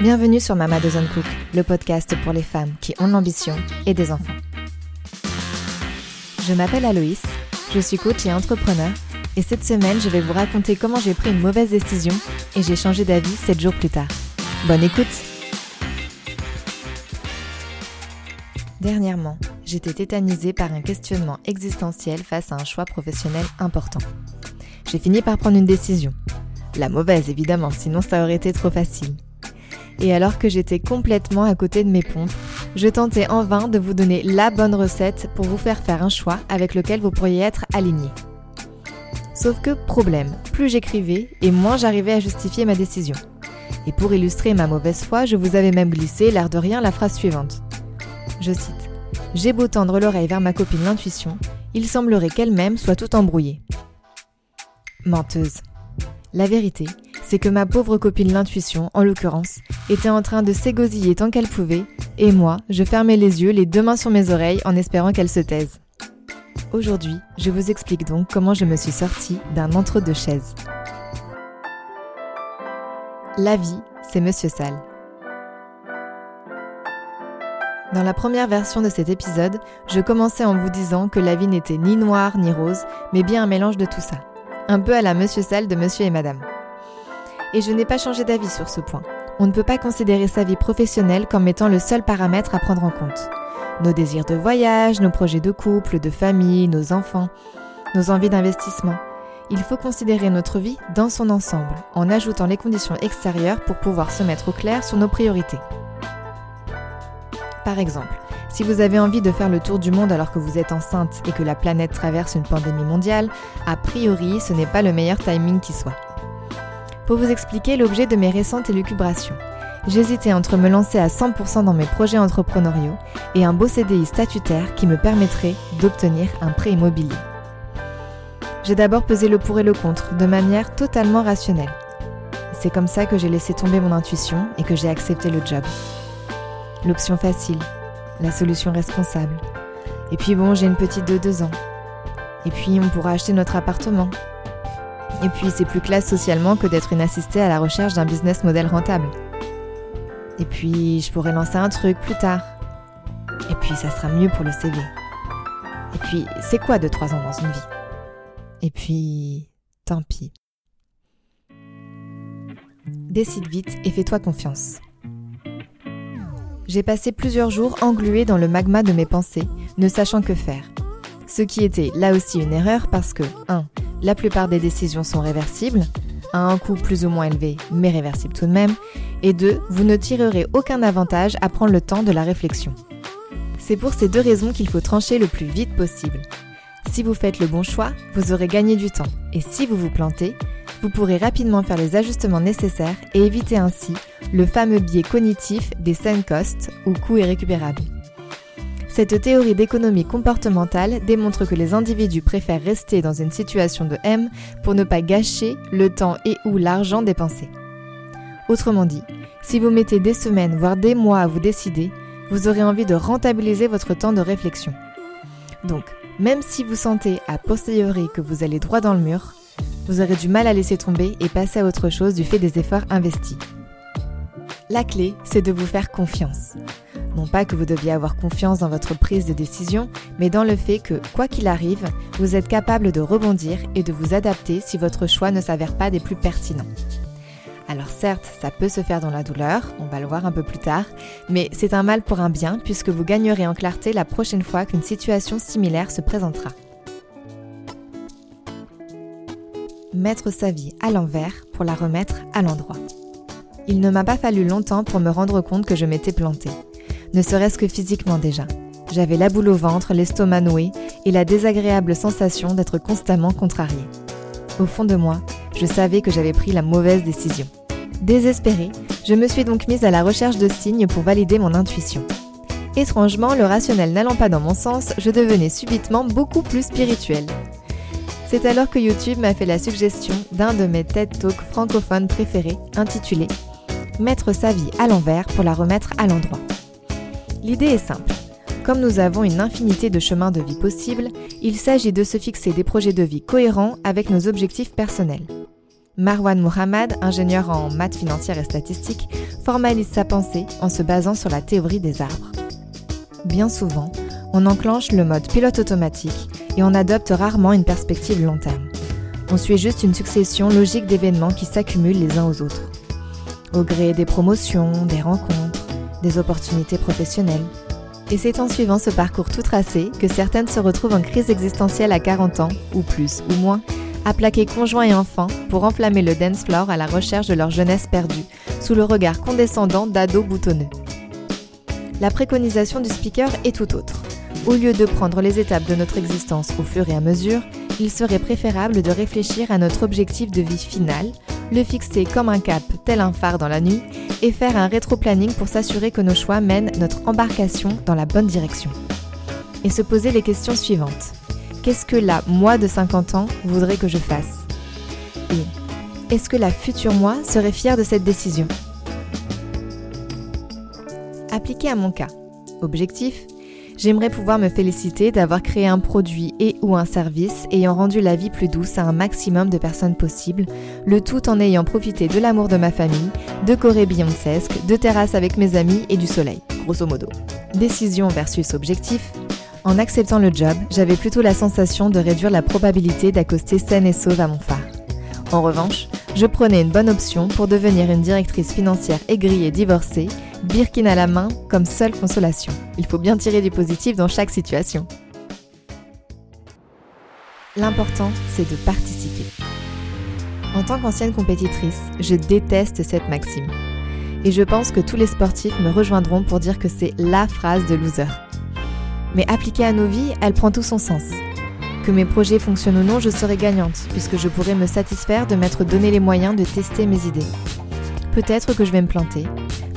Bienvenue sur Mama Doesn't Cook, le podcast pour les femmes qui ont l'ambition et des enfants. Je m'appelle Aloïs, je suis coach et entrepreneur et cette semaine je vais vous raconter comment j'ai pris une mauvaise décision et j'ai changé d'avis 7 jours plus tard. Bonne écoute Dernièrement, j'étais tétanisée par un questionnement existentiel face à un choix professionnel important. J'ai fini par prendre une décision. La mauvaise évidemment, sinon ça aurait été trop facile et alors que j'étais complètement à côté de mes pompes, je tentais en vain de vous donner la bonne recette pour vous faire faire un choix avec lequel vous pourriez être aligné. Sauf que problème, plus j'écrivais et moins j'arrivais à justifier ma décision. Et pour illustrer ma mauvaise foi, je vous avais même glissé, l'air de rien, la phrase suivante. Je cite J'ai beau tendre l'oreille vers ma copine l'intuition, il semblerait qu'elle-même soit tout embrouillée. Menteuse. La vérité, c'est que ma pauvre copine l'intuition, en l'occurrence, était en train de s'égosiller tant qu'elle pouvait, et moi, je fermais les yeux, les deux mains sur mes oreilles, en espérant qu'elle se taise. Aujourd'hui, je vous explique donc comment je me suis sortie d'un entre-deux chaises. La vie, c'est Monsieur Sale. Dans la première version de cet épisode, je commençais en vous disant que la vie n'était ni noire ni rose, mais bien un mélange de tout ça. Un peu à la Monsieur Sale de Monsieur et Madame et je n'ai pas changé d'avis sur ce point. On ne peut pas considérer sa vie professionnelle comme étant le seul paramètre à prendre en compte. Nos désirs de voyage, nos projets de couple, de famille, nos enfants, nos envies d'investissement. Il faut considérer notre vie dans son ensemble, en ajoutant les conditions extérieures pour pouvoir se mettre au clair sur nos priorités. Par exemple, si vous avez envie de faire le tour du monde alors que vous êtes enceinte et que la planète traverse une pandémie mondiale, a priori ce n'est pas le meilleur timing qui soit pour vous expliquer l'objet de mes récentes élucubrations. J'hésitais entre me lancer à 100% dans mes projets entrepreneuriaux et un beau CDI statutaire qui me permettrait d'obtenir un prêt immobilier. J'ai d'abord pesé le pour et le contre de manière totalement rationnelle. C'est comme ça que j'ai laissé tomber mon intuition et que j'ai accepté le job. L'option facile, la solution responsable. Et puis bon, j'ai une petite de deux ans. Et puis on pourra acheter notre appartement et puis c'est plus classe socialement que d'être une assistée à la recherche d'un business model rentable. Et puis je pourrais lancer un truc plus tard. Et puis ça sera mieux pour le CV. Et puis c'est quoi de trois ans dans une vie? Et puis tant pis. Décide vite et fais-toi confiance. J'ai passé plusieurs jours engluée dans le magma de mes pensées, ne sachant que faire. Ce qui était là aussi une erreur parce que 1 la plupart des décisions sont réversibles, à un coût plus ou moins élevé, mais réversible tout de même, et deux, vous ne tirerez aucun avantage à prendre le temps de la réflexion. C'est pour ces deux raisons qu'il faut trancher le plus vite possible. Si vous faites le bon choix, vous aurez gagné du temps, et si vous vous plantez, vous pourrez rapidement faire les ajustements nécessaires et éviter ainsi le fameux biais cognitif des sunk costs ou coûts irrécupérables. Cette théorie d'économie comportementale démontre que les individus préfèrent rester dans une situation de M pour ne pas gâcher le temps et ou l'argent dépensé. Autrement dit, si vous mettez des semaines, voire des mois à vous décider, vous aurez envie de rentabiliser votre temps de réflexion. Donc, même si vous sentez à posteriori que vous allez droit dans le mur, vous aurez du mal à laisser tomber et passer à autre chose du fait des efforts investis. La clé, c'est de vous faire confiance. Non pas que vous deviez avoir confiance dans votre prise de décision, mais dans le fait que, quoi qu'il arrive, vous êtes capable de rebondir et de vous adapter si votre choix ne s'avère pas des plus pertinents. Alors certes, ça peut se faire dans la douleur, on va le voir un peu plus tard, mais c'est un mal pour un bien puisque vous gagnerez en clarté la prochaine fois qu'une situation similaire se présentera. Mettre sa vie à l'envers pour la remettre à l'endroit. Il ne m'a pas fallu longtemps pour me rendre compte que je m'étais plantée ne serait-ce que physiquement déjà. J'avais la boule au ventre, l'estomac noué et la désagréable sensation d'être constamment contrariée. Au fond de moi, je savais que j'avais pris la mauvaise décision. Désespérée, je me suis donc mise à la recherche de signes pour valider mon intuition. Étrangement, le rationnel n'allant pas dans mon sens, je devenais subitement beaucoup plus spirituelle. C'est alors que YouTube m'a fait la suggestion d'un de mes TED Talks francophones préférés, intitulé Mettre sa vie à l'envers pour la remettre à l'endroit. L'idée est simple. Comme nous avons une infinité de chemins de vie possibles, il s'agit de se fixer des projets de vie cohérents avec nos objectifs personnels. Marwan Mohammad, ingénieur en maths financières et statistiques, formalise sa pensée en se basant sur la théorie des arbres. Bien souvent, on enclenche le mode pilote automatique et on adopte rarement une perspective long terme. On suit juste une succession logique d'événements qui s'accumulent les uns aux autres. Au gré des promotions, des rencontres, des opportunités professionnelles. Et c'est en suivant ce parcours tout tracé que certaines se retrouvent en crise existentielle à 40 ans, ou plus ou moins, à plaquer conjoint et enfants pour enflammer le dance floor à la recherche de leur jeunesse perdue, sous le regard condescendant d'ados boutonneux. La préconisation du speaker est tout autre. Au lieu de prendre les étapes de notre existence au fur et à mesure, il serait préférable de réfléchir à notre objectif de vie final, le fixer comme un cap, tel un phare dans la nuit, et faire un rétro-planning pour s'assurer que nos choix mènent notre embarcation dans la bonne direction. Et se poser les questions suivantes. Qu'est-ce que la moi de 50 ans voudrait que je fasse? Et est-ce que la future moi serait fière de cette décision? Appliqué à mon cas. Objectif J'aimerais pouvoir me féliciter d'avoir créé un produit et ou un service ayant rendu la vie plus douce à un maximum de personnes possibles, le tout en ayant profité de l'amour de ma famille, de Corée Beyoncesque, de terrasses avec mes amis et du soleil, grosso modo. Décision versus objectif. En acceptant le job, j'avais plutôt la sensation de réduire la probabilité d'accoster saine et sauve à mon phare. En revanche, je prenais une bonne option pour devenir une directrice financière aigrie et divorcée Birkin à la main comme seule consolation. Il faut bien tirer du positif dans chaque situation. L'important, c'est de participer. En tant qu'ancienne compétitrice, je déteste cette maxime. Et je pense que tous les sportifs me rejoindront pour dire que c'est la phrase de loser. Mais appliquée à nos vies, elle prend tout son sens. Que mes projets fonctionnent ou non, je serai gagnante, puisque je pourrai me satisfaire de m'être donné les moyens de tester mes idées. Peut-être que je vais me planter,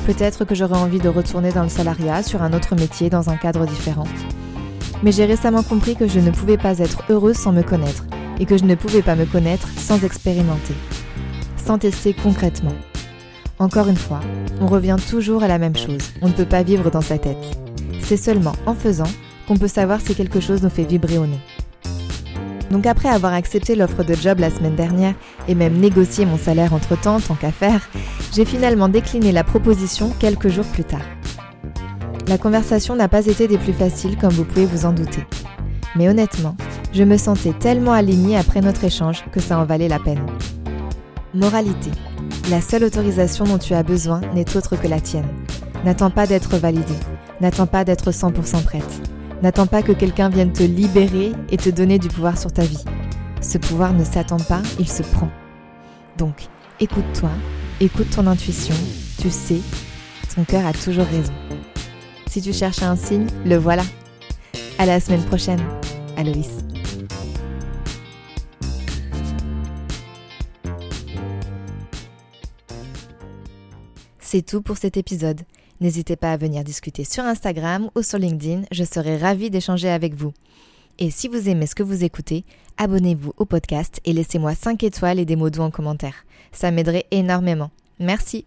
Peut-être que j'aurais envie de retourner dans le salariat sur un autre métier dans un cadre différent. Mais j'ai récemment compris que je ne pouvais pas être heureuse sans me connaître et que je ne pouvais pas me connaître sans expérimenter, sans tester concrètement. Encore une fois, on revient toujours à la même chose, on ne peut pas vivre dans sa tête. C'est seulement en faisant qu'on peut savoir si quelque chose nous fait vibrer ou non. Donc après avoir accepté l'offre de job la semaine dernière et même négocié mon salaire entre-temps tant qu'à faire, j'ai finalement décliné la proposition quelques jours plus tard. La conversation n'a pas été des plus faciles comme vous pouvez vous en douter. Mais honnêtement, je me sentais tellement alignée après notre échange que ça en valait la peine. Moralité. La seule autorisation dont tu as besoin n'est autre que la tienne. N'attends pas d'être validée. N'attends pas d'être 100% prête. N'attends pas que quelqu'un vienne te libérer et te donner du pouvoir sur ta vie. Ce pouvoir ne s'attend pas, il se prend. Donc, écoute-toi, écoute ton intuition, tu sais, ton cœur a toujours raison. Si tu cherches un signe, le voilà. À la semaine prochaine, Aloïs. C'est tout pour cet épisode. N'hésitez pas à venir discuter sur Instagram ou sur LinkedIn, je serai ravie d'échanger avec vous. Et si vous aimez ce que vous écoutez, abonnez-vous au podcast et laissez-moi 5 étoiles et des mots doux en commentaire. Ça m'aiderait énormément. Merci.